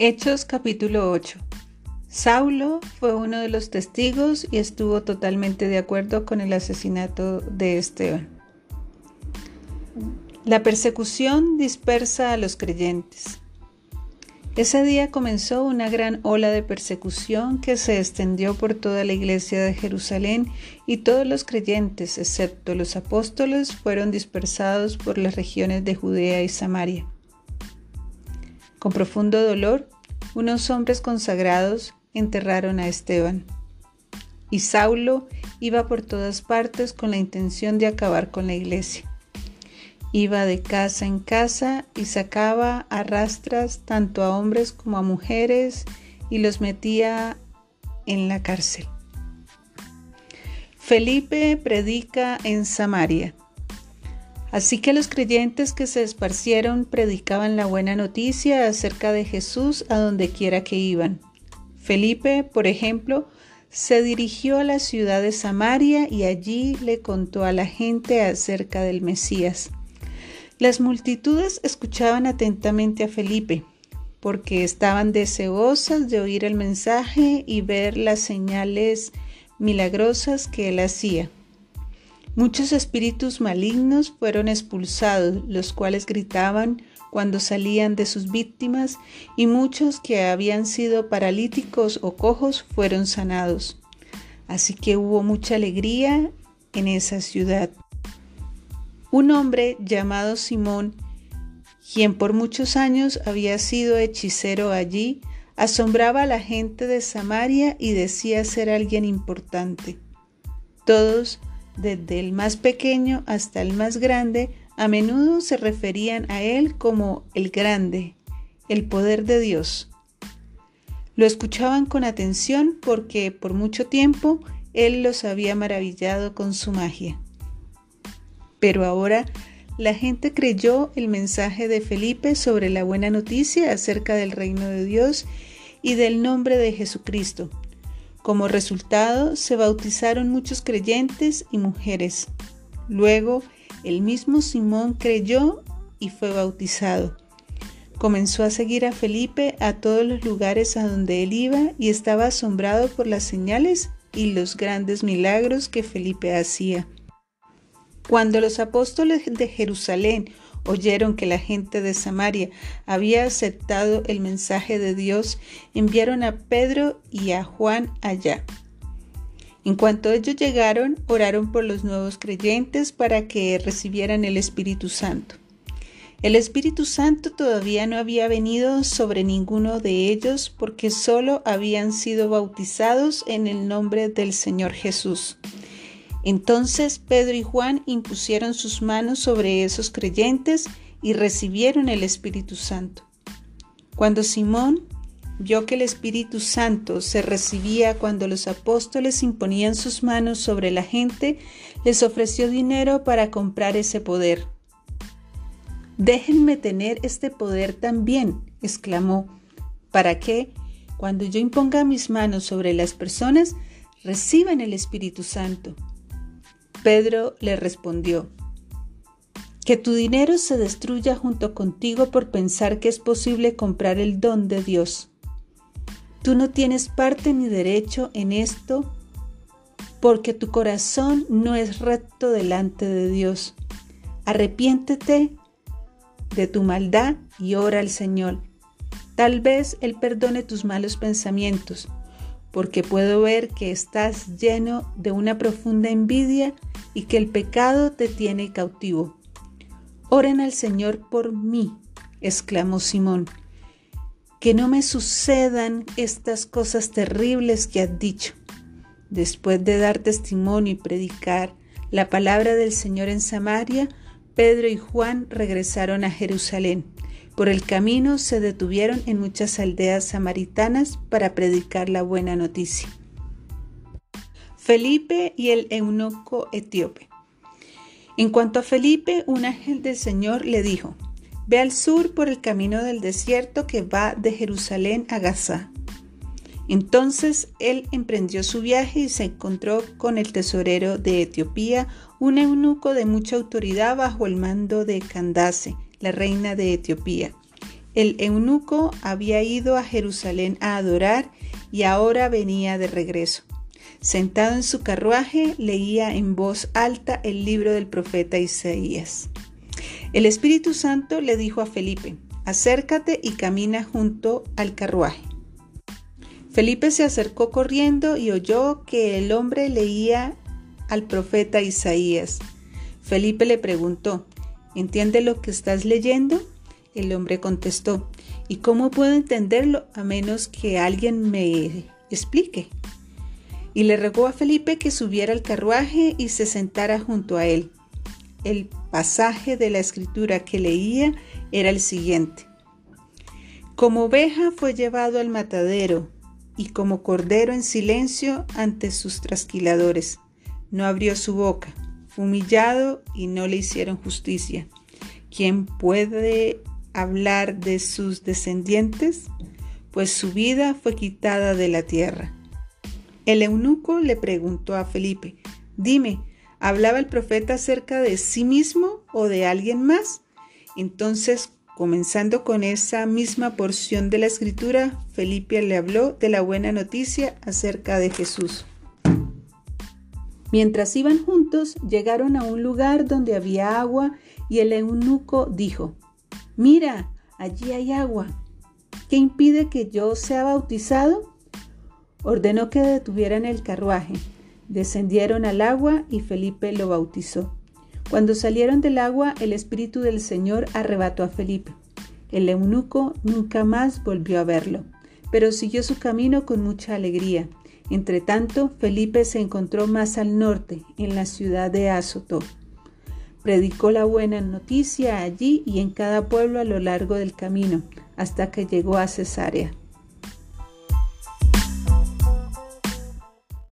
Hechos capítulo 8 Saulo fue uno de los testigos y estuvo totalmente de acuerdo con el asesinato de Esteban. La persecución dispersa a los creyentes. Ese día comenzó una gran ola de persecución que se extendió por toda la iglesia de Jerusalén y todos los creyentes, excepto los apóstoles, fueron dispersados por las regiones de Judea y Samaria. Con profundo dolor, unos hombres consagrados enterraron a Esteban. Y Saulo iba por todas partes con la intención de acabar con la iglesia. Iba de casa en casa y sacaba a rastras tanto a hombres como a mujeres y los metía en la cárcel. Felipe predica en Samaria. Así que los creyentes que se esparcieron predicaban la buena noticia acerca de Jesús a donde quiera que iban. Felipe, por ejemplo, se dirigió a la ciudad de Samaria y allí le contó a la gente acerca del Mesías. Las multitudes escuchaban atentamente a Felipe, porque estaban deseosas de oír el mensaje y ver las señales milagrosas que él hacía. Muchos espíritus malignos fueron expulsados, los cuales gritaban cuando salían de sus víctimas, y muchos que habían sido paralíticos o cojos fueron sanados. Así que hubo mucha alegría en esa ciudad. Un hombre llamado Simón, quien por muchos años había sido hechicero allí, asombraba a la gente de Samaria y decía ser alguien importante. Todos, desde el más pequeño hasta el más grande, a menudo se referían a él como el grande, el poder de Dios. Lo escuchaban con atención porque por mucho tiempo él los había maravillado con su magia. Pero ahora la gente creyó el mensaje de Felipe sobre la buena noticia acerca del reino de Dios y del nombre de Jesucristo. Como resultado, se bautizaron muchos creyentes y mujeres. Luego, el mismo Simón creyó y fue bautizado. Comenzó a seguir a Felipe a todos los lugares a donde él iba y estaba asombrado por las señales y los grandes milagros que Felipe hacía. Cuando los apóstoles de Jerusalén oyeron que la gente de Samaria había aceptado el mensaje de Dios, enviaron a Pedro y a Juan allá. En cuanto ellos llegaron, oraron por los nuevos creyentes para que recibieran el Espíritu Santo. El Espíritu Santo todavía no había venido sobre ninguno de ellos porque solo habían sido bautizados en el nombre del Señor Jesús. Entonces Pedro y Juan impusieron sus manos sobre esos creyentes y recibieron el Espíritu Santo. Cuando Simón vio que el Espíritu Santo se recibía cuando los apóstoles imponían sus manos sobre la gente, les ofreció dinero para comprar ese poder. Déjenme tener este poder también, exclamó, para que, cuando yo imponga mis manos sobre las personas, reciban el Espíritu Santo. Pedro le respondió, que tu dinero se destruya junto contigo por pensar que es posible comprar el don de Dios. Tú no tienes parte ni derecho en esto porque tu corazón no es recto delante de Dios. Arrepiéntete de tu maldad y ora al Señor. Tal vez Él perdone tus malos pensamientos, porque puedo ver que estás lleno de una profunda envidia y que el pecado te tiene cautivo. Oren al Señor por mí, exclamó Simón que no me sucedan estas cosas terribles que has dicho. Después de dar testimonio y predicar la palabra del Señor en Samaria, Pedro y Juan regresaron a Jerusalén. Por el camino se detuvieron en muchas aldeas samaritanas para predicar la buena noticia. Felipe y el eunuco etíope. En cuanto a Felipe, un ángel del Señor le dijo, Ve al sur por el camino del desierto que va de Jerusalén a Gaza. Entonces él emprendió su viaje y se encontró con el tesorero de Etiopía, un eunuco de mucha autoridad bajo el mando de Candace, la reina de Etiopía. El eunuco había ido a Jerusalén a adorar y ahora venía de regreso. Sentado en su carruaje, leía en voz alta el libro del profeta Isaías. El Espíritu Santo le dijo a Felipe, acércate y camina junto al carruaje. Felipe se acercó corriendo y oyó que el hombre leía al profeta Isaías. Felipe le preguntó, ¿entiende lo que estás leyendo? El hombre contestó, ¿y cómo puedo entenderlo a menos que alguien me explique? Y le rogó a Felipe que subiera al carruaje y se sentara junto a él. El pasaje de la escritura que leía era el siguiente. Como oveja fue llevado al matadero y como cordero en silencio ante sus trasquiladores. No abrió su boca, humillado y no le hicieron justicia. ¿Quién puede hablar de sus descendientes, pues su vida fue quitada de la tierra. El eunuco le preguntó a Felipe, dime, ¿hablaba el profeta acerca de sí mismo o de alguien más? Entonces, comenzando con esa misma porción de la escritura, Felipe le habló de la buena noticia acerca de Jesús. Mientras iban juntos, llegaron a un lugar donde había agua y el eunuco dijo, Mira, allí hay agua. ¿Qué impide que yo sea bautizado? Ordenó que detuvieran el carruaje. Descendieron al agua y Felipe lo bautizó. Cuando salieron del agua, el Espíritu del Señor arrebató a Felipe. El eunuco nunca más volvió a verlo, pero siguió su camino con mucha alegría. Entretanto, Felipe se encontró más al norte, en la ciudad de Azoto. Predicó la buena noticia allí y en cada pueblo a lo largo del camino, hasta que llegó a Cesarea.